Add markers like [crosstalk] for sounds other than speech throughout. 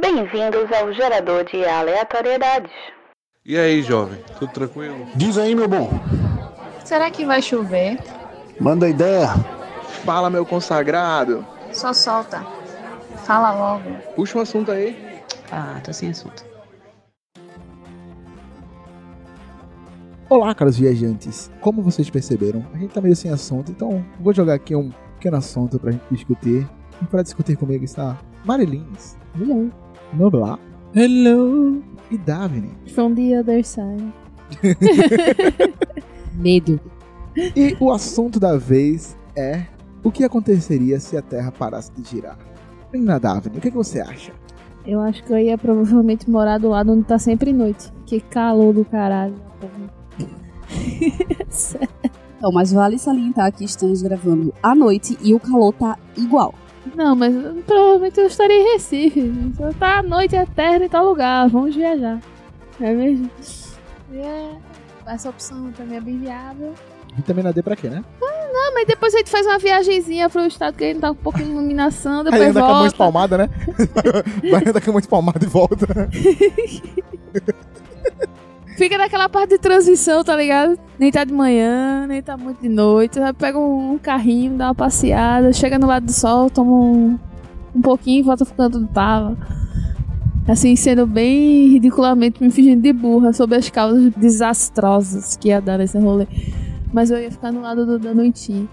Bem-vindos ao gerador de aleatoriedades. E aí, jovem? Tudo tranquilo? Diz aí, meu bom. Será que vai chover? Manda ideia. Fala, meu consagrado. Só solta. Fala logo. Puxa um assunto aí. Ah, tô sem assunto. Olá, caros viajantes. Como vocês perceberam, a gente tá meio sem assunto, então vou jogar aqui um pequeno assunto pra gente discutir. E para discutir comigo está Marilins. Hello. Noblar. Hello. E Davine. From the other side. [laughs] Medo. E o assunto da vez é o que aconteceria se a Terra parasse de girar. Menina Davine, o que, que você acha? Eu acho que eu ia provavelmente morar do lado onde tá sempre noite. Que calor do caralho. [laughs] Então, mas vale salientar que estamos gravando à noite e o calor tá igual. Não, mas provavelmente eu estaria em Recife. Só tá à noite eterna em tal lugar. Vamos viajar. É mesmo? É, essa opção também é bem viável. Vitamina D pra quê, né? Não, mas depois a gente faz uma viagenzinha pro estado que ainda tá um pouco de iluminação, Aí depois anda com a mão volta. espalmada, né? [laughs] Vai andar com a mão espalmada e volta. [laughs] Fica naquela parte de transição, tá ligado? Nem tá de manhã, nem tá muito de noite. Pega um carrinho, dá uma passeada, chega no lado do sol, toma um, um pouquinho e volta pro canto onde tava. Assim, sendo bem ridiculamente me fingindo de burra sobre as causas desastrosas que ia dar nesse rolê. Mas eu ia ficar no lado do, da noitinha.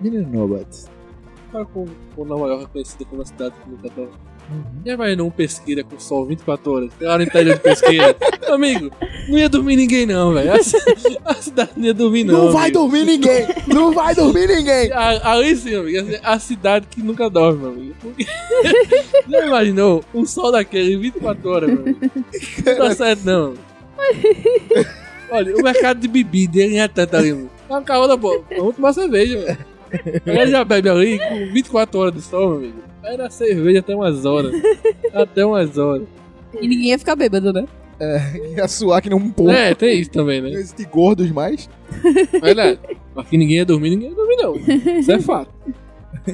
Menino Nobat. Tá com, com Nova York conhecida como a cidade que nunca Já vai num pesqueira com sol 24 horas. Tem hora no interior de pesqueira. [laughs] Amigo, não ia dormir ninguém não, velho. A, ci- a cidade não ia dormir não. Não, vai amigo. dormir ninguém! Não vai dormir ninguém! [laughs] A- Ali sim, amigo. A cidade que nunca dorme, meu amigo. [laughs] Já imaginou? Um sol daquele 24 horas, meu amigo. Não dá certo, não. Olha, o mercado de bebida ele é tanto ali, mano. Tá um calor da boa. Vamos tomar cerveja, velho. Ele já bebe ali com 24 horas de sol, meu amigo. Era cerveja até umas horas. [laughs] Até umas horas. E ninguém ia ficar bêbado, né? Ia suar que nem um porco. É, tem isso também, Não né? existe gordos mais. Verdade. Mas que ninguém ia dormir, ninguém ia dormir, não. Isso é fato. [laughs]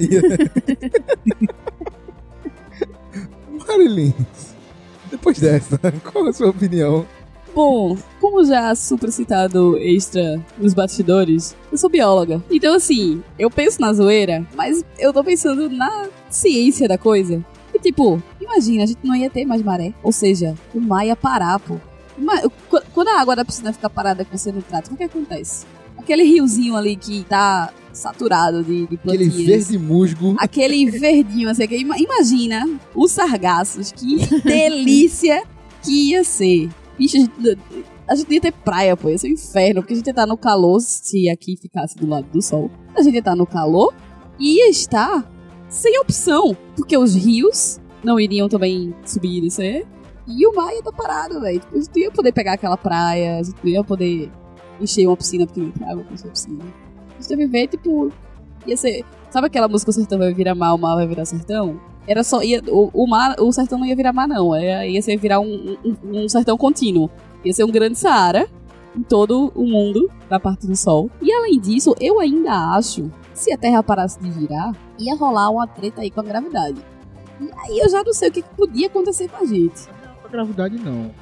Marilins. Depois dessa, qual a sua opinião? Bom, como já super citado extra nos bastidores, eu sou bióloga. Então, assim, eu penso na zoeira, mas eu tô pensando na ciência da coisa. E, tipo, imagina, a gente não ia ter mais maré. Ou seja, o mar ia parar, pô. Quando a água da piscina fica parada que você não trata, o que acontece? Aquele riozinho ali que tá saturado de, de Aquele plantinhas. verde musgo. Aquele verdinho, assim, que ima- imagina os sargaços, que delícia que ia ser. Bicho, a gente, ia ter praia, pô, ia ser um inferno, porque a gente ia estar no calor, se aqui ficasse do lado do sol, a gente ia estar no calor e ia estar sem opção, porque os rios não iriam também subir e descer, e o mar ia estar parado, velho. A gente ia poder pegar aquela praia, a gente ia poder encher uma piscina, porque não tem água pra encher a piscina. A gente ia viver, tipo, ia ser... Sabe aquela música O Sertão vai virar mar, o mar vai virar sertão? Era só. Ia, o, o mar, o sertão não ia virar mar, não. Ia, ia ser virar um, um, um sertão contínuo. Ia ser um grande Saara em todo o mundo, na parte do sol. E além disso, eu ainda acho se a Terra parasse de girar, ia rolar uma treta aí com a gravidade. E aí eu já não sei o que, que podia acontecer com a gente. A gravidade não.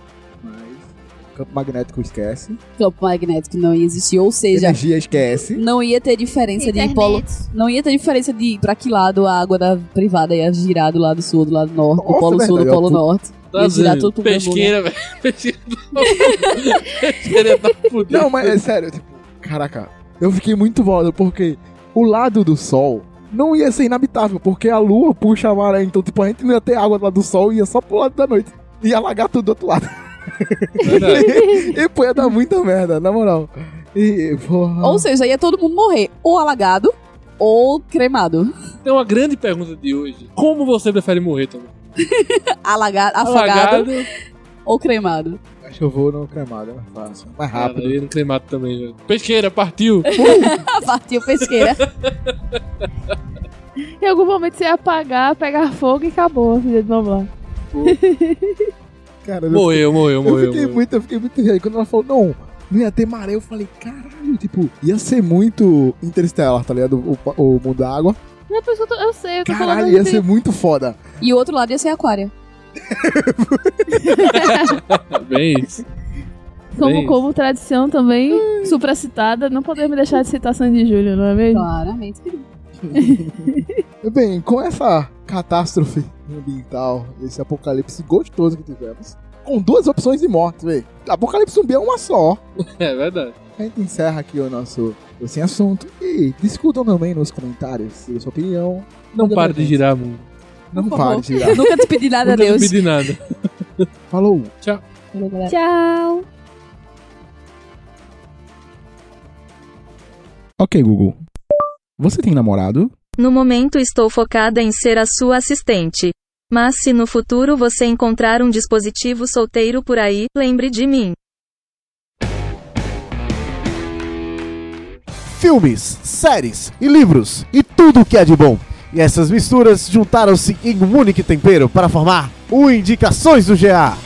Mas. Campo magnético esquece. Campo magnético não ia existir, ou seja, Energia esquece. não ia ter diferença de polo. Não ia ter diferença de pra que lado a água da privada ia girar do lado sul, do lado norte, do Nossa, polo sul, do verdade, polo ó, norte. Tá Ia girar tudo mesmo Pesqueira, velho. [laughs] Pesqueira. Pesqueira tá. Não, mas é sério, tipo, caraca, eu fiquei muito volado porque o lado do sol não ia ser inabitável, porque a lua puxa a maré, então, tipo, a gente não ia ter água do lado do sol, ia só pro lado da noite. Ia alagar tudo do outro lado. [laughs] Verdade. [laughs] e pô, ia dar muita merda, na moral. E, porra. Ou seja, ia todo mundo morrer ou alagado ou cremado. Então a grande pergunta de hoje: como você prefere morrer também? [laughs] Alagado, afogado Alagado ou cremado. Acho que eu vou no cremado, é mais fácil. Mais rápido. Cara, eu ia no cremado também, velho. Pesqueira, partiu. [laughs] Partiu pesqueira. Em algum momento você ia apagar, pegar fogo e acabou a vida de. Cara, eu Morreu, morreu, Eu morreu. fiquei morreu. muito, eu fiquei muito. Quando ela falou, não, não ia ter maré, eu falei, caralho, tipo, ia ser muito interstellar, tá ligado? O, o mundo da água. Não, por isso que eu, tô- eu sei, eu tô Caralho, falando ia de- ser muito foda. E o outro lado ia ser aquário. [laughs] Bem isso. Como, Bem como tradição também supracitada, não podemos deixar de citar Sandy Júnior, não é mesmo? Claramente. [laughs] Bem, com essa catástrofe ambiental, esse apocalipse gostoso que tivemos, com duas opções de morte, velho. Apocalipse zumbi é uma só. [laughs] É verdade. A gente encerra aqui o nosso o Sem Assunto. E discutam também nos comentários a sua opinião. Não pare de girar, mundo. Não Por pare de girar. [laughs] Nunca te pedi nada a Nunca Deus. pedi nada. Falou. Falou, galera. Tchau! Ok, Google. Você tem namorado? No momento estou focada em ser a sua assistente. Mas se no futuro você encontrar um dispositivo solteiro por aí, lembre de mim. filmes, séries e livros e tudo o que é de bom. E essas misturas juntaram-se em um único tempero para formar o Indicações do GA.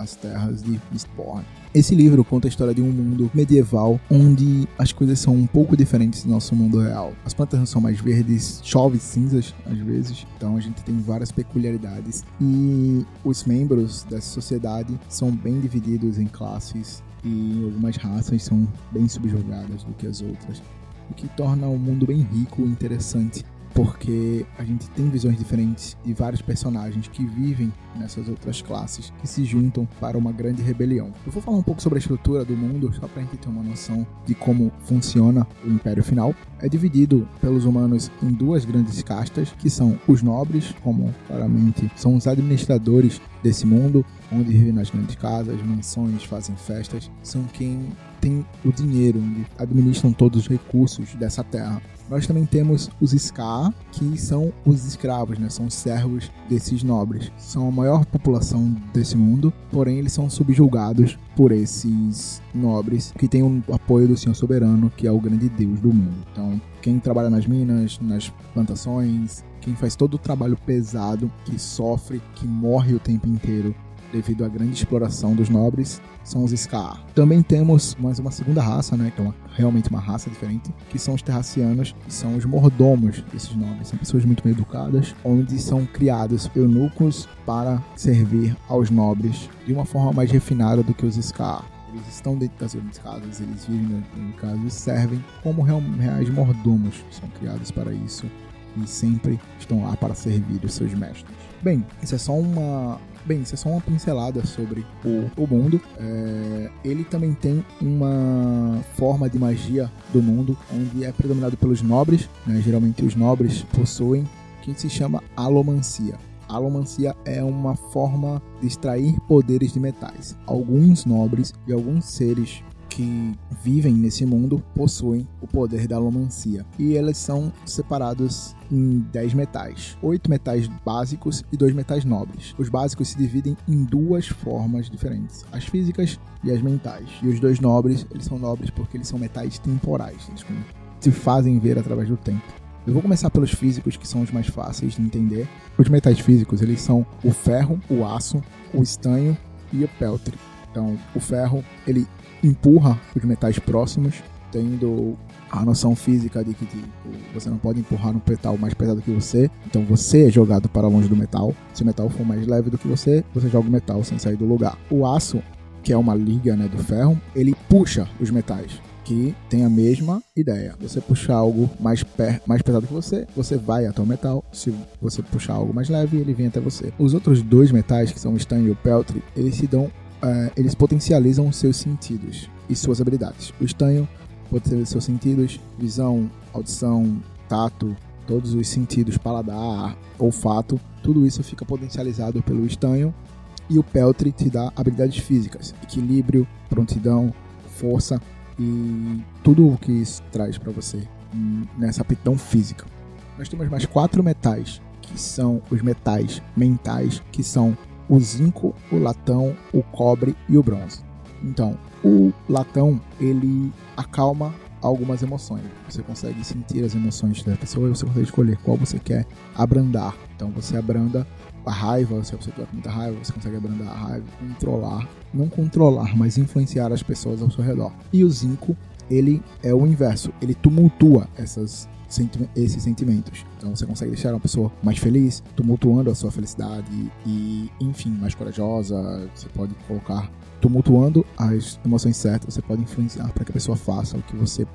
As terras de Mistborn. Esse livro conta a história de um mundo medieval onde as coisas são um pouco diferentes do nosso mundo real. As plantas não são mais verdes, chove cinzas às vezes, então a gente tem várias peculiaridades. E os membros dessa sociedade são bem divididos em classes e algumas raças são bem subjugadas do que as outras, o que torna o mundo bem rico e interessante porque a gente tem visões diferentes de vários personagens que vivem nessas outras classes que se juntam para uma grande rebelião. Eu vou falar um pouco sobre a estrutura do mundo, só para a gente ter uma noção de como funciona o Império Final. É dividido pelos humanos em duas grandes castas, que são os nobres, como claramente são os administradores desse mundo, onde vivem nas grandes casas, mansões, fazem festas, são quem tem o dinheiro, onde administram todos os recursos dessa terra. Nós também temos os Ska, que são os escravos, né? São os servos desses nobres. São a maior população desse mundo, porém eles são subjugados por esses nobres que têm o apoio do Senhor Soberano, que é o grande Deus do mundo. Então, quem trabalha nas minas, nas plantações, quem faz todo o trabalho pesado, que sofre, que morre o tempo inteiro devido à grande exploração dos nobres, são os Skaar. Também temos mais uma segunda raça, né, que é uma, realmente uma raça diferente, que são os Terracianos, que são os mordomos desses nobres. São pessoas muito bem educadas, onde são criados eunucos para servir aos nobres de uma forma mais refinada do que os Skaar. Eles estão dentro das grandes casas, eles vivem dentro de casas e servem como reais mordomos. São criados para isso e sempre estão lá para servir os seus mestres. Bem, isso é só uma. Bem, isso é só uma pincelada sobre o, o mundo. É, ele também tem uma forma de magia do mundo onde é predominado pelos nobres. né? Geralmente os nobres possuem que se chama alomancia. Alomancia é uma forma de extrair poderes de metais. Alguns nobres e alguns seres que vivem nesse mundo possuem o poder da alomancia. E eles são separados em 10 metais, 8 metais básicos e 2 metais nobres. Os básicos se dividem em duas formas diferentes, as físicas e as mentais. E os dois nobres, eles são nobres porque eles são metais temporais, eles se fazem ver através do tempo. Eu vou começar pelos físicos, que são os mais fáceis de entender. Os metais físicos, eles são o ferro, o aço, o estanho e o peltre. Então, o ferro, ele empurra os metais próximos, tendo a noção física de que tipo, você não pode empurrar um metal mais pesado que você, então você é jogado para longe do metal. Se o metal for mais leve do que você, você joga o metal sem sair do lugar. O aço, que é uma liga né, do ferro, ele puxa os metais. Que tem a mesma ideia. Você puxar algo mais, mais pesado que você, você vai até o metal. Se você puxar algo mais leve, ele vem até você. Os outros dois metais, que são o estanho e o peltre, eles se dão eh, eles potencializam seus sentidos e suas habilidades. O estanho potencializa seus sentidos, visão, audição, tato, todos os sentidos, paladar, olfato, tudo isso fica potencializado pelo estanho. E o peltre te dá habilidades físicas, equilíbrio, prontidão, força e tudo o que isso traz para você nessa aptidão física. Nós temos mais quatro metais, que são os metais mentais, que são o zinco, o latão, o cobre e o bronze. Então, o latão ele acalma algumas emoções. Você consegue sentir as emoções da pessoa e você consegue escolher qual você quer abrandar. Então você abranda a raiva, se você tiver muita raiva, você consegue abrandar a raiva, controlar, não controlar, mas influenciar as pessoas ao seu redor. E o zinco, ele é o inverso, ele tumultua essas senti- esses sentimentos. Então você consegue deixar uma pessoa mais feliz, tumultuando a sua felicidade e, enfim, mais corajosa. Você pode colocar tumultuando as emoções certas, você pode influenciar para que a pessoa faça o que você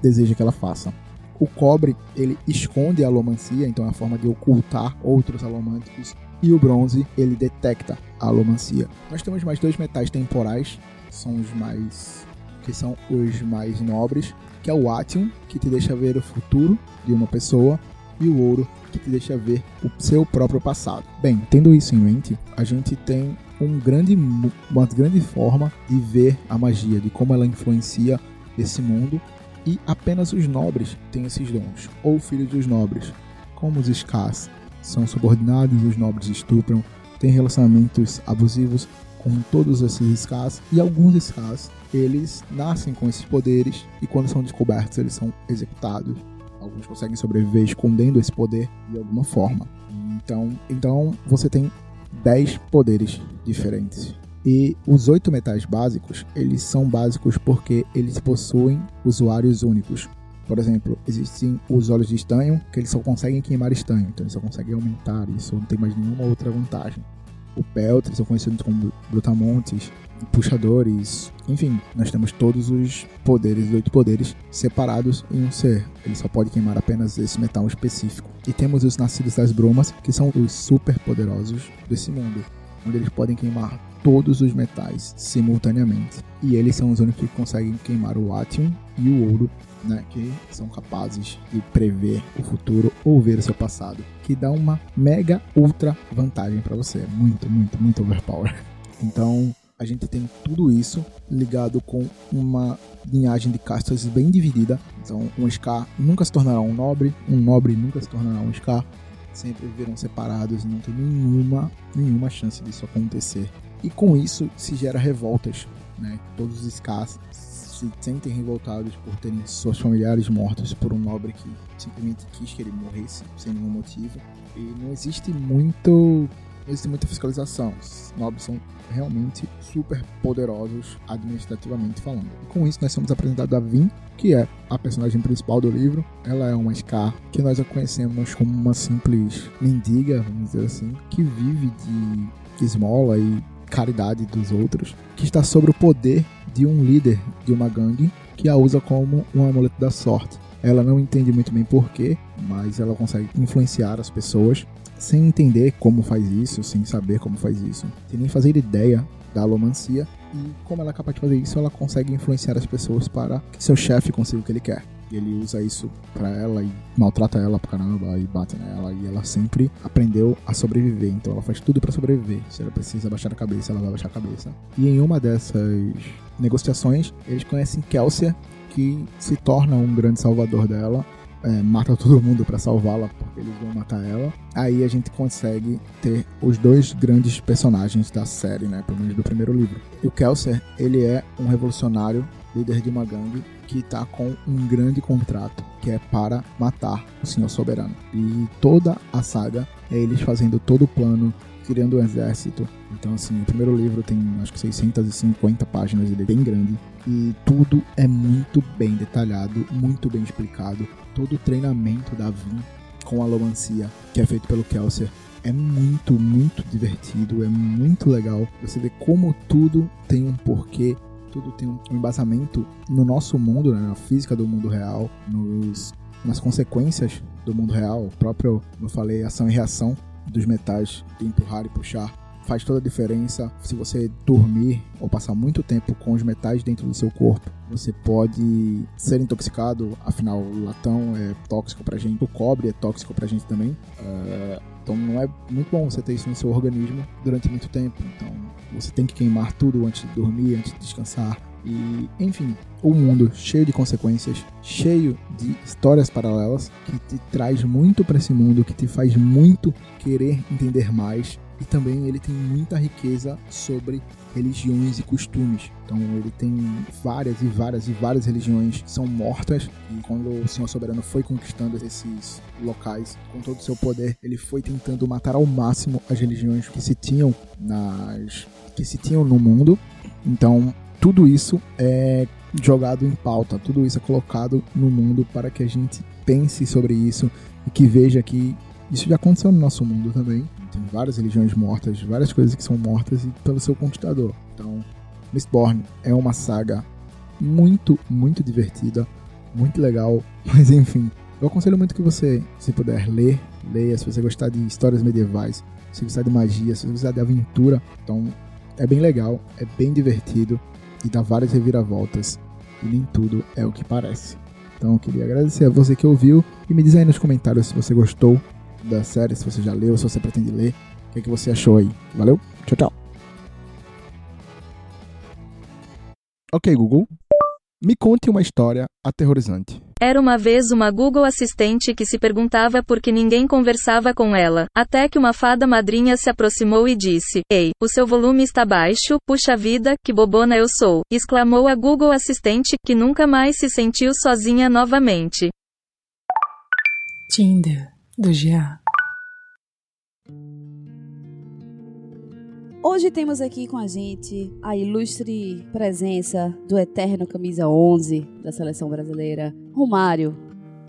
deseja que ela faça. O cobre, ele esconde a alomancia, então é a forma de ocultar outros alomânticos. E o bronze, ele detecta a alomancia. Nós temos mais dois metais temporais, são os mais que são os mais nobres, que é o Atium, que te deixa ver o futuro de uma pessoa, e o ouro, que te deixa ver o seu próprio passado. Bem, tendo isso em mente, a gente tem um grande, uma grande forma de ver a magia, de como ela influencia esse mundo, e apenas os nobres têm esses dons, ou filhos dos nobres, como os Skas são subordinados, os nobres estupram, têm relacionamentos abusivos com todos esses Skas, e alguns Skas eles nascem com esses poderes e quando são descobertos eles são executados. Alguns conseguem sobreviver escondendo esse poder de alguma forma. Então, então você tem 10 poderes diferentes. E os oito metais básicos, eles são básicos porque eles possuem usuários únicos. Por exemplo, existem os olhos de estanho, que eles só conseguem queimar estanho, então eles só conseguem aumentar isso, não tem mais nenhuma outra vantagem. O Peltre são conhecidos como brutamontes, puxadores, enfim, nós temos todos os poderes, oito poderes separados em um ser. Ele só pode queimar apenas esse metal específico. E temos os nascidos das brumas, que são os super poderosos desse mundo, onde eles podem queimar todos os metais simultaneamente. E eles são os únicos que conseguem queimar o Atium e o ouro, né, que são capazes de prever o futuro ou ver o seu passado, que dá uma mega ultra vantagem para você, muito, muito, muito overpower. Então, a gente tem tudo isso ligado com uma linhagem de castas bem dividida. Então, um Scar nunca se tornará um nobre, um nobre nunca se tornará um Scar. Sempre viverão separados não tem nenhuma, nenhuma chance disso acontecer. E com isso se gera revoltas, né? Todos os Scars se sentem revoltados por terem seus familiares mortos por um nobre que simplesmente quis que ele morresse sem nenhum motivo. E não existe muito existe muita fiscalização. Os nobres são realmente super poderosos administrativamente falando. E com isso nós somos apresentados a Vin, que é a personagem principal do livro. Ela é uma Scar que nós a conhecemos como uma simples mendiga, vamos dizer assim, que vive de esmola e caridade dos outros, que está sob o poder de um líder de uma gangue que a usa como um amuleto da sorte. Ela não entende muito bem porquê, mas ela consegue influenciar as pessoas sem entender como faz isso, sem saber como faz isso, sem nem fazer ideia da alomancia. E como ela é capaz de fazer isso, ela consegue influenciar as pessoas para que seu chefe consiga o que ele quer. E ele usa isso pra ela e maltrata ela pra caramba e bate nela. E ela sempre aprendeu a sobreviver. Então ela faz tudo pra sobreviver. Se ela precisa baixar a cabeça, ela vai baixar a cabeça. E em uma dessas negociações, eles conhecem Kelsia, que se torna um grande salvador dela. É, mata todo mundo pra salvá-la porque eles vão matar ela. Aí a gente consegue ter os dois grandes personagens da série, né? Pelo menos do primeiro livro. E o Kelser, ele é um revolucionário, líder de uma gangue, que tá com um grande contrato, que é para matar o Senhor Soberano. E toda a saga é eles fazendo todo o plano, criando um exército. Então, assim, o primeiro livro tem acho que 650 páginas, ele é bem grande. E tudo é muito bem detalhado, muito bem explicado. Todo o treinamento da Vin com a alomancia, que é feito pelo Kelser, é muito, muito divertido, é muito legal. Você vê como tudo tem um porquê, tudo tem um embasamento no nosso mundo, né, na física do mundo real, nos, nas consequências do mundo real. O próprio, como eu falei, ação e reação dos metais de empurrar e puxar faz toda a diferença. Se você dormir ou passar muito tempo com os metais dentro do seu corpo, você pode ser intoxicado. Afinal, o latão é tóxico pra gente, o cobre é tóxico pra gente também. Uh, então não é muito bom você ter isso no seu organismo durante muito tempo. Então você tem que queimar tudo antes de dormir, antes de descansar. E, enfim, o mundo cheio de consequências, cheio de histórias paralelas, que te traz muito para esse mundo, que te faz muito querer entender mais. e também ele tem muita riqueza sobre religiões e costumes. Então ele tem várias e várias e várias religiões que são mortas e quando o Senhor Soberano foi conquistando esses locais com todo o seu poder, ele foi tentando matar ao máximo as religiões que se tinham nas que se tinham no mundo. Então tudo isso é jogado em pauta, tudo isso é colocado no mundo para que a gente pense sobre isso e que veja que isso já aconteceu no nosso mundo também. Tem várias religiões mortas, várias coisas que são mortas e pelo seu conquistador. Então, Mistborn é uma saga muito, muito divertida, muito legal, [laughs] mas enfim, eu aconselho muito que você, se puder ler, leia, se você gostar de histórias medievais, se você gostar de magia, se você gostar de aventura, então é bem legal, é bem divertido e dá várias reviravoltas e nem tudo é o que parece. Então eu queria agradecer a você que ouviu e me diz aí nos comentários se você gostou da série, se você já leu, se você pretende ler, o que, é que você achou aí. Valeu? Tchau, tchau. Ok, Google. Me conte uma história aterrorizante. Era uma vez uma Google Assistente que se perguntava por que ninguém conversava com ela, até que uma fada madrinha se aproximou e disse: Ei, o seu volume está baixo, puxa vida, que bobona eu sou! exclamou a Google Assistente, que nunca mais se sentiu sozinha novamente. Tinder do GA. Hoje temos aqui com a gente a ilustre presença do eterno camisa 11 da seleção brasileira, Romário.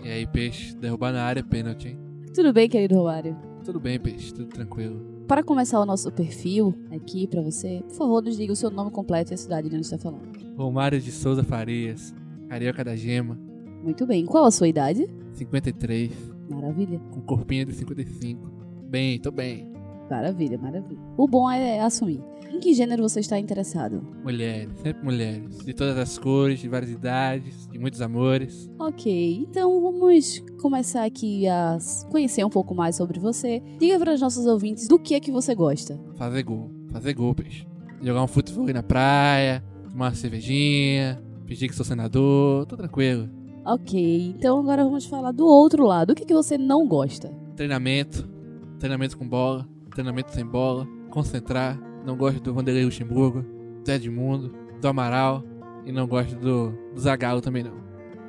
E aí, peixe, derrubar na área, pênalti, hein? Tudo bem, querido Romário? Tudo bem, peixe, tudo tranquilo. Para começar o nosso perfil aqui para você, por favor, nos diga o seu nome completo e a cidade de onde está falando. Romário de Souza Farias, Carioca da Gema. Muito bem. Qual a sua idade? 53. Maravilha. Com corpinho de 55. Bem, tô bem. Maravilha, maravilha. O bom é assumir. Em que gênero você está interessado? Mulheres, sempre mulheres. De todas as cores, de várias idades, de muitos amores. Ok, então vamos começar aqui a conhecer um pouco mais sobre você. Diga para os nossos ouvintes do que é que você gosta. Fazer gol, fazer gol, peixe. Jogar um futebol na praia, tomar uma cervejinha, fingir que sou senador, tô tranquilo. Ok, então agora vamos falar do outro lado. O que, é que você não gosta? Treinamento, treinamento com bola, treinamento sem bola, concentrar. Não gosto do Vanderlei Luxemburgo, do Edmundo, do Amaral e não gosto do, do Zagallo também não.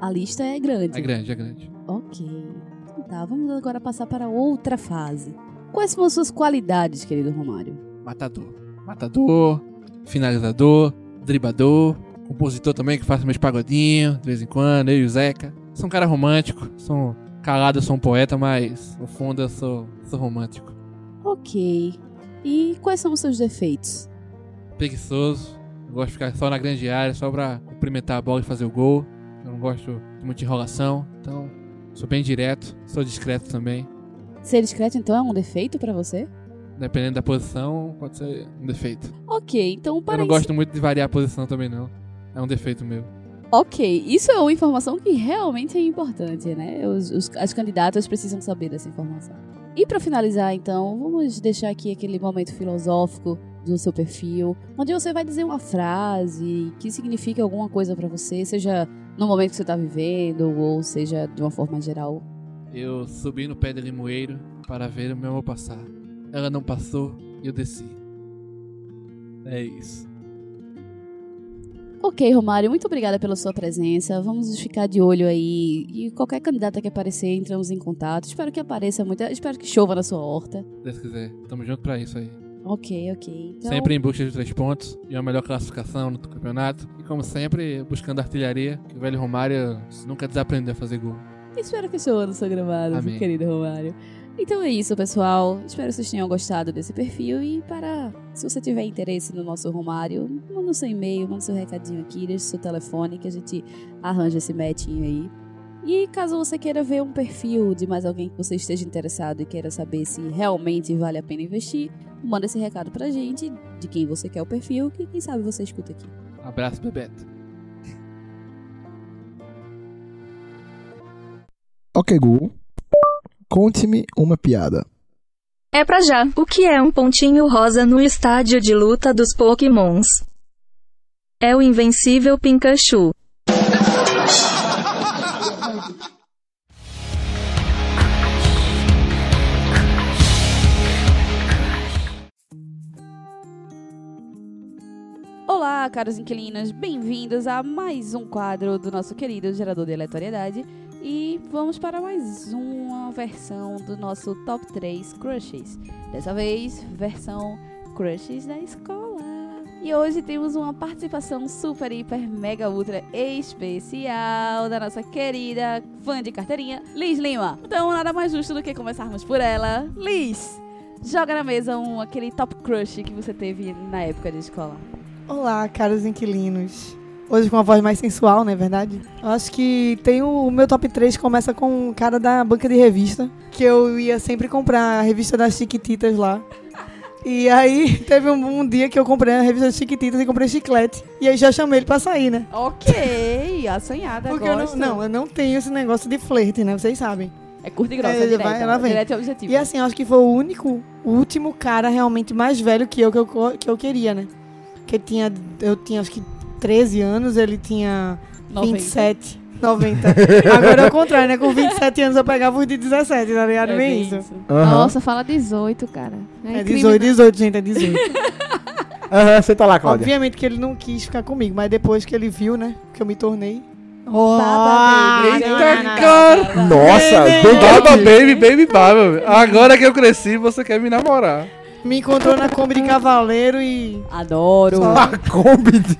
A lista é grande. É grande, é grande. Ok. Então tá, vamos agora passar para outra fase. Quais são as suas qualidades, querido Romário? Matador. Matador, finalizador, dribador, compositor também que faz meus pagodinhos de vez em quando, eu e o Zeca. Sou um cara romântico, sou calado, eu sou um poeta, mas no fundo eu sou, sou romântico. Ok. E quais são os seus defeitos? Preguiçoso. Eu gosto de ficar só na grande área, só pra cumprimentar a bola e fazer o gol. Eu não gosto de muita enrolação. Então, sou bem direto. Sou discreto também. Ser discreto, então, é um defeito para você? Dependendo da posição, pode ser um defeito. Ok, então para Eu não gosto muito de variar a posição também, não. É um defeito meu. Ok, isso é uma informação que realmente é importante, né? Os, os, as candidatas precisam saber dessa informação. E para finalizar, então, vamos deixar aqui aquele momento filosófico do seu perfil, onde você vai dizer uma frase que signifique alguma coisa para você, seja no momento que você tá vivendo ou seja de uma forma geral. Eu subi no pé de limoeiro para ver o meu amor passar. Ela não passou e eu desci. É isso. Ok, Romário, muito obrigada pela sua presença. Vamos ficar de olho aí. E qualquer candidata que aparecer, entramos em contato. Espero que apareça muito. Espero que chova na sua horta. Se Deus quiser. Tamo junto pra isso aí. Ok, ok. Então, Sempre em busca de três pontos e uma melhor classificação no campeonato. E como sempre, buscando artilharia, que o velho Romário nunca desaprendeu a fazer gol. espero que seu ano seja gravado, Amém. querido Romário. Então é isso, pessoal. Espero que vocês tenham gostado desse perfil. E para. Se você tiver interesse no nosso Romário, manda o seu e-mail, manda o seu recadinho aqui, deixa o seu telefone que a gente arranja esse metinho aí. E caso você queira ver um perfil de mais alguém que você esteja interessado e queira saber se realmente vale a pena investir, manda esse recado pra gente de quem você quer o perfil, que quem sabe você escuta aqui. Abraço, Bebeto. Ok, Google. Conte-me uma piada. É pra já. O que é um pontinho rosa no estádio de luta dos Pokémons? É o invencível Pikachu. Olá, caros inquilinos, bem-vindos a mais um quadro do nosso querido gerador de aleatoriedade. E vamos para mais uma versão do nosso Top 3 Crushes. Dessa vez, versão Crushes da escola. E hoje temos uma participação super, hiper, mega, ultra especial da nossa querida fã de carteirinha, Liz Lima. Então, nada mais justo do que começarmos por ela. Liz, joga na mesa um, aquele top crush que você teve na época de escola. Olá, caros inquilinos. Hoje com uma voz mais sensual, não é verdade? Eu acho que tem o, o meu top 3 começa com um cara da banca de revista, que eu ia sempre comprar a revista das Chiquititas lá. E aí [laughs] teve um, um dia que eu comprei a revista das Chiquititas e comprei chiclete. E aí já chamei ele pra sair, né? Ok, assanhada, Porque eu não, não, eu não tenho esse negócio de flerte, né? Vocês sabem. É curta e grossa, É, é, direta, vai, ela vem. direto e objetivo. E assim, eu acho que foi o único, o último cara realmente mais velho que eu que eu, que eu queria, né? Que tinha, eu tinha acho que 13 anos, ele tinha 90. 27, 90. Agora é o contrário, né? Com 27 anos eu pegava os de 17, tá ligado? É Bem isso. isso. Nossa, fala 18, cara. É crime, 18, né? 18, gente, é 18. [laughs] Aham, senta lá, Cláudia. Obviamente que ele não quis ficar comigo, mas depois que ele viu, né? Que eu me tornei. Baba Oh, baby. não, não, não. Cara, Nossa, Baba baby, baby baba. velho. Agora que eu cresci, você quer me namorar. Me encontrou na Kombi de Cavaleiro e. Adoro. Só- A Kombi de...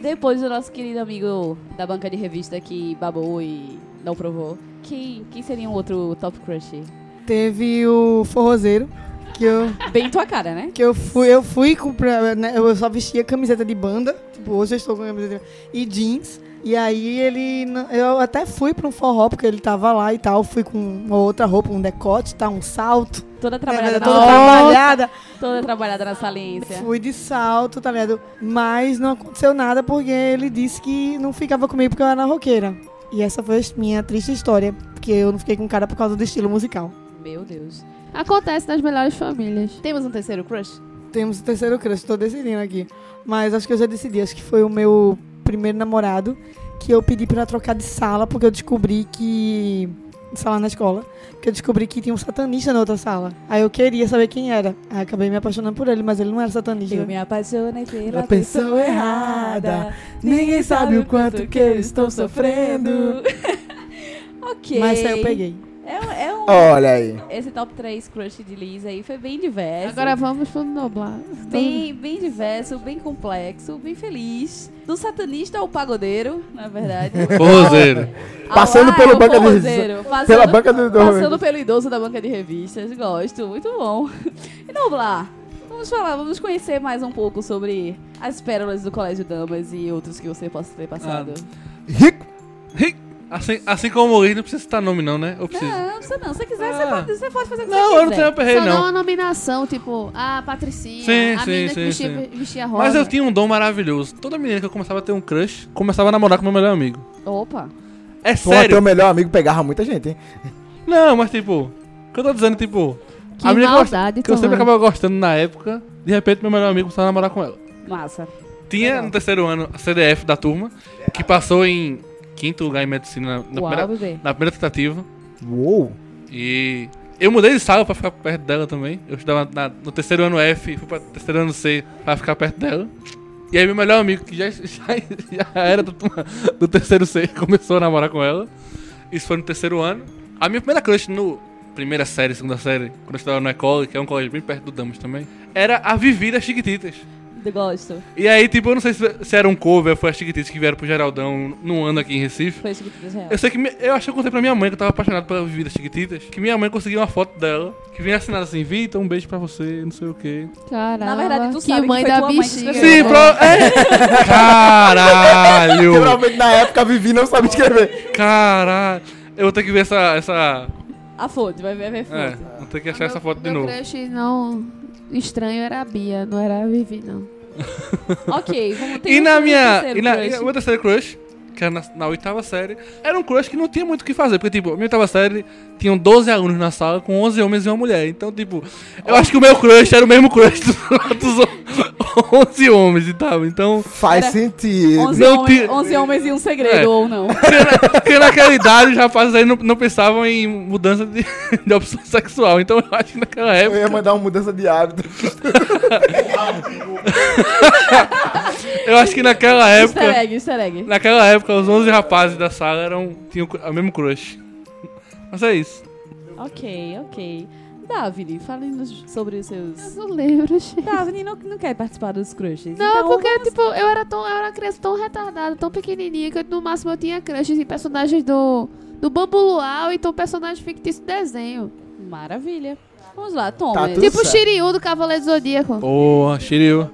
Depois do nosso querido amigo da banca de revista que babou e não provou, quem, quem seria um outro top crush? Teve o forrozeiro, que eu. Bem tua cara, né? Que eu fui, eu fui comprar, né, eu só vestia camiseta de banda, tipo, hoje eu estou com camiseta de e jeans. E aí ele, eu até fui pra um forró, porque ele tava lá e tal, fui com uma outra roupa, um decote, tá, um salto, Toda trabalhada toda na trabalhada. Toda trabalhada na saliência. Fui de salto, tá ligado? Mas não aconteceu nada porque ele disse que não ficava comigo porque eu era na roqueira. E essa foi a minha triste história, porque eu não fiquei com o cara por causa do estilo musical. Meu Deus. Acontece nas melhores famílias. Temos um terceiro crush? Temos o terceiro crush, tô decidindo aqui. Mas acho que eu já decidi, acho que foi o meu primeiro namorado que eu pedi pra trocar de sala porque eu descobri que. Sala na escola. Que eu descobri que tinha um satanista na outra sala. Aí eu queria saber quem era. Aí acabei me apaixonando por ele, mas ele não era satanista. Eu me apaixonei pela A pessoa errada. Ninguém sabe o quanto que eu estou sofrendo. [laughs] ok. Mas aí eu peguei. É, um- é um. Olha aí. Esse top 3 crush de Liz aí foi bem diverso. Agora vamos pro Noblar. Bem, bem diverso, bem complexo, bem feliz. Do satanista ao pagodeiro, na verdade. [laughs] Forrozeiro. Passando Ah, pelo banca de-. Passando, pela banca do- do- Passando pelo idoso da banca de revistas. Gosto, muito bom. [laughs] E Noblar, vamos falar, vamos conhecer mais um pouco sobre as pérolas do Colégio Damas e outros que você possa ter passado. Rico. Rico. Assim, assim como o Luiz, não precisa citar nome não, né? Eu preciso. Não, não precisa não. Se você quiser, você, Ah. pode, você pode fazer o que Não, você eu não quiser. tenho aperreio Só não. uma nominação, tipo, a Patricinha, Sim, a sim, menina sim, que vestia, vestia rosa. Mas eu tinha um dom maravilhoso. Toda menina que eu começava a ter um crush, começava a namorar com meu melhor amigo. Opa. É Pô, teu sério. melhor amigo pegava muita gente, hein? Não, mas tipo, o que eu tô dizendo, tipo, Que a menina que eu, gost- maldade, que eu sempre acabava gostando na época, de repente meu melhor amigo começava a namorar com ela. Massa. Tinha Legal. no terceiro ano a CDF da turma, que passou em quinto lugar em medicina na, Uau, primeira, na primeira tentativa. Uou. E eu mudei de sala pra ficar perto dela também. Eu estudava na- no terceiro ano F, fui pra terceiro ano C pra ficar perto dela. E aí meu melhor amigo, que já, [laughs] já, já era do, do terceiro C, [laughs] começou a namorar com ela. Isso foi no terceiro ano. A minha primeira crush no primeira série, segunda série, quando eu estava no Ecole, que é um colégio bem perto do Damas também, era a Vivi das Chiquititas. Eu Gosto. E aí, tipo, eu não sei se, se era um cover, foi as Chiquititas que vieram pro Geraldão num ano aqui em Recife. Foi Chiquititas Real. Eu sei que. me- Eu acho que eu contei pra minha mãe que eu tava apaixonado pela Vivi das Chiquititas. Que minha mãe conseguiu uma foto dela. Que vinha assinada assim: Vitor, um beijo pra você, não sei o quê. Caramba, Na verdade, tu que sabe que mãe foi da tua mãe que bexiga. Sim, pro. É. [laughs] Caralho! Geralmente na época a Vivi não sabe escrever. Caralho! Eu vou ter que ver essa. essa A fonte, vai ver, vai ver a é, fonte. vou ter que achar essa foto de Meu novo. crush não estranho era a Bia, não era a Vivi, não. [laughs] ok, vamos ter E um na minha. E na, crush. e o meu terceiro crush, que era na, na oitava série, era um crush que não tinha muito o que fazer. Porque, tipo, a minha oitava série tinham 12 alunos na sala, com 11 homens e uma mulher. Então, tipo, eu acho que o meu crush era o mesmo crush [laughs] dos outros 11 homens e tal. Então. Faz Era sentido. 11, Não homens, ti- 11 homens e um segredo, É. ou não. Porque naquela idade os rapazes aí não, não pensavam em mudança de, [laughs] de opção sexual. Então eu acho que naquela Eu ia época. mandar uma mudança de hábito. Eu acho que naquela Easter época. egg, easter egg. Naquela época, os 11 rapazes da sala eram, tinham o mesmo crush. Mas é isso. Ok, ok. Davine, fale-nos sobre os seus... Eu não lembro, gente. Davine não, não quer participar dos crushes. Não, então porque, vamos- tipo, eu era, tão, eu era uma criança tão retardada, tão pequenininha, que no máximo eu tinha crushes em personagens do, do Bambu Luau, então personagem fictício de desenho. Maravilha. Vamos lá, Thomas. Tá tipo o certo. Shiryu do Cavaleiro do Zodíaco. Boa, Shiryu.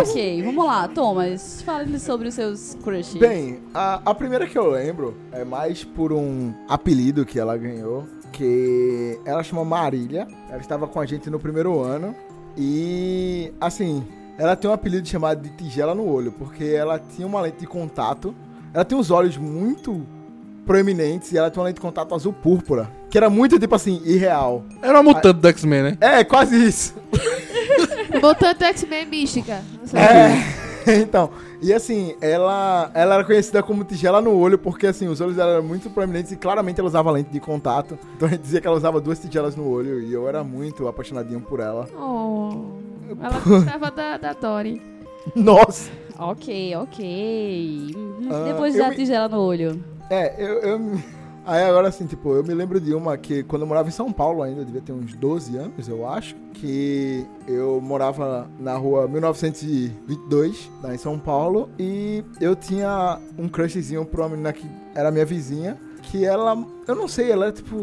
Ok, vamos lá, Thomas. Fale-nos sobre os seus crushes. Bem, a, a primeira que eu lembro é mais por um apelido que ela ganhou, que ela chama Marília. Ela estava com a gente no primeiro ano e, assim, ela tem um apelido chamado de tigela no olho, porque ela tinha uma lente de contato. Ela tem os olhos muito proeminentes e ela tem uma lente de contato azul púrpura, que era muito, tipo assim, irreal. Era uma mutante do X-Men, né? É, quase isso. Botando X-Men mística. Não sei. É, [laughs] então, e assim, ela, ela era conhecida como tigela no olho, porque assim, os olhos dela eram muito proeminentes e claramente ela usava lente de contato. [laughs] Então a gente dizia que ela usava duas tigelas no olho e eu era muito apaixonadinho por ela. Oh, ela [laughs] gostava da, da Dory. Nossa! Ok, ok. Ah, Depois eu da me- tigela no olho. É, eu, eu Aí agora assim, tipo, eu me lembro de uma que quando eu morava em São Paulo ainda, devia ter uns 12 anos, eu acho, que eu morava na rua 1922, lá em São Paulo, e eu tinha um crushzinho pra uma menina que era minha vizinha, que ela, eu não sei, ela era tipo,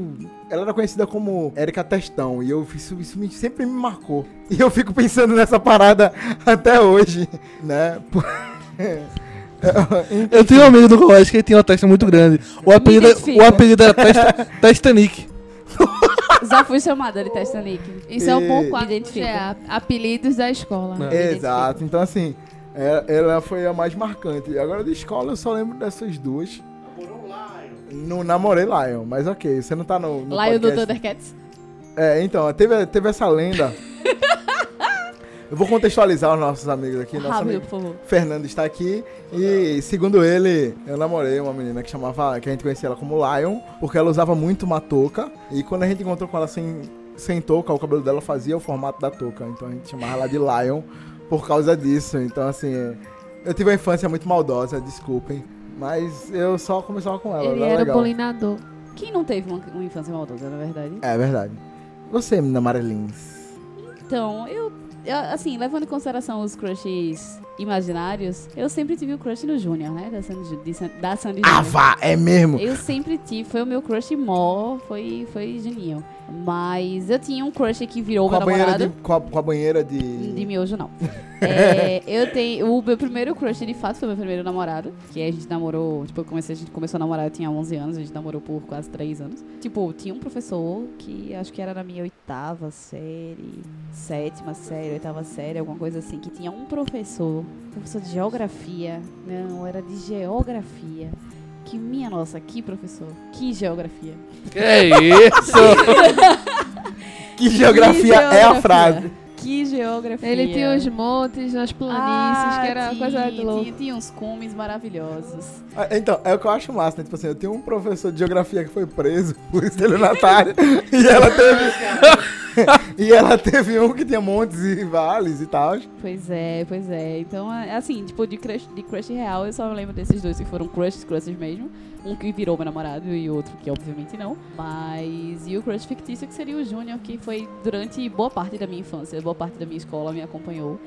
ela era conhecida como Erika Testão, e eu isso, isso me- sempre me marcou. E eu fico pensando nessa parada [laughs] até hoje, né? [laughs] Eu tinha um amigo do colégio que ele tinha uma testa muito grande. O apelido, identifico. o apelido era testa, [laughs] Testanic. Já fui chamada de Testanic. Isso é um ponto 4 Identifico. GA. Apelidos da escola. Exato, então assim, é- ela foi a mais marcante. Agora de escola eu só lembro dessas duas. Não namorei Lion, mas ok, você não tá no. no Lion do podcast. Thundercats. É, então, teve, teve essa lenda. [laughs] eu vou contextualizar os nossos amigos aqui. Nosso Rápido, amigo por favor. Fernando está aqui e, segundo ele, eu namorei uma menina que chamava, que a gente conhecia ela como Lion, porque ela usava muito uma touca e quando a gente encontrou com ela sem, sem touca, o cabelo dela fazia o formato da touca, então a gente chamava ela de Lion por causa disso. Então, assim, eu tive uma infância muito maldosa, desculpem, mas eu só conversava com ela. Ele era era legal. bulinador. Quem não teve uma, uma infância maldosa, na verdade? É verdade. Você, menina Marilins. Então, eu, assim, levando em consideração os crushes imaginários, eu sempre tive o crush no Júnior, né? Da Sandy, de da Sandy Ah, Júnior. vá, é mesmo? Eu sempre tive, foi o meu crush mó, foi, foi Juninho. Mas eu tinha um crush que virou Com meu namorado. de, com, a, com a banheira de. De miojo, não. [laughs] É, eu tenho. O meu primeiro crush, de fato, foi meu primeiro namorado. Que a gente namorou. Tipo, eu comecei, a gente começou a namorar, eu tinha 11 anos, a gente namorou por quase 3 anos. Tipo, tinha um professor que acho que era na minha oitava série, sétima série, oitava série, alguma coisa assim, que tinha um professor, professor de geografia. Não, era de geografia. Que minha nossa, que professor. Que geografia. Que [laughs] isso? Que geografia é a frase. Que geografia. Ele tinha os montes nas planícies, que era Ah, coisa tinha, louca. tinha, tinha uns cumes maravilhosos. Ah, Então, é o que eu acho massa, né? Tipo assim, eu tenho um professor de geografia que foi preso por estelionatário [laughs] e ela teve. [laughs] e ela teve um que tinha montes e vales e tal. Pois é, pois é. Então, é, assim, tipo, de crush, de crush real, eu só lembro desses dois que foram crushes, crushes mesmo. Um que virou meu namorado e outro que obviamente não. Mas. E o crush fictício que seria o Júnior, que foi durante boa parte da minha infância, boa parte da minha escola me acompanhou.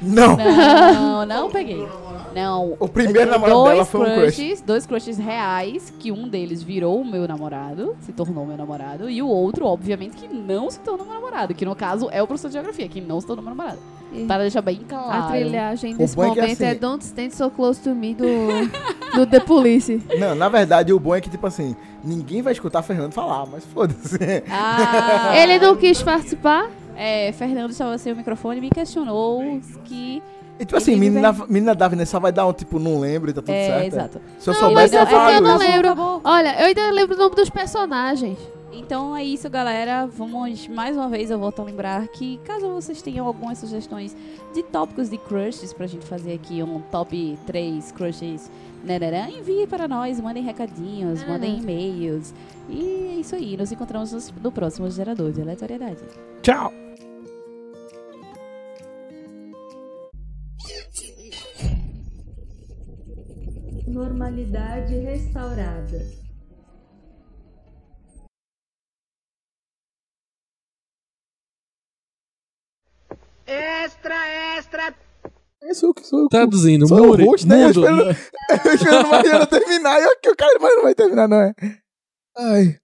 Não. Não, não peguei. Não. O primeiro namorado dela foi um crush. crushes, Dois crushes reais, que um deles virou o meu namorado, se tornou meu namorado, e o outro, obviamente, que não se tornou meu namorado, que no caso é o professor de geografia, que não se tornou meu namorado. E Para deixar bem claro. A trilhagem O desse é momento é, assim- Don't Stand So Close to Me do, do The Police. Não, na verdade, o bom é que, tipo assim, ninguém vai escutar Fernando falar, mas foda-se. Ah, Ele não quis participar? É, Fernando estava sem o microfone e me questionou que. E tipo assim, menina, vai- menina Davi só vai dar um tipo, não lembro e tá tudo É, certo. exato. Se eu Não, soubesse, mas eu é porque eu falava não lembro. Olha, eu ainda lembro o nome dos personagens. Então é isso, galera. Vamos mais uma vez eu volto a lembrar que caso vocês tenham algumas sugestões de tópicos de crushes pra gente fazer aqui um top 3 crushes, nanarã, envie para nós, mandem recadinhos, mandem e-mails. E é isso aí. Nos encontramos no próximo gerador de aleatoriedade. Tchau! Normalidade restaurada. Extra, extra. É sou, sou eu. Traduzindo, Sou o Muri, host, né? Eu mundo. esperando, eu esperando o Mariana terminar. E aqui o cara, mas não vai terminar, não é? Ai.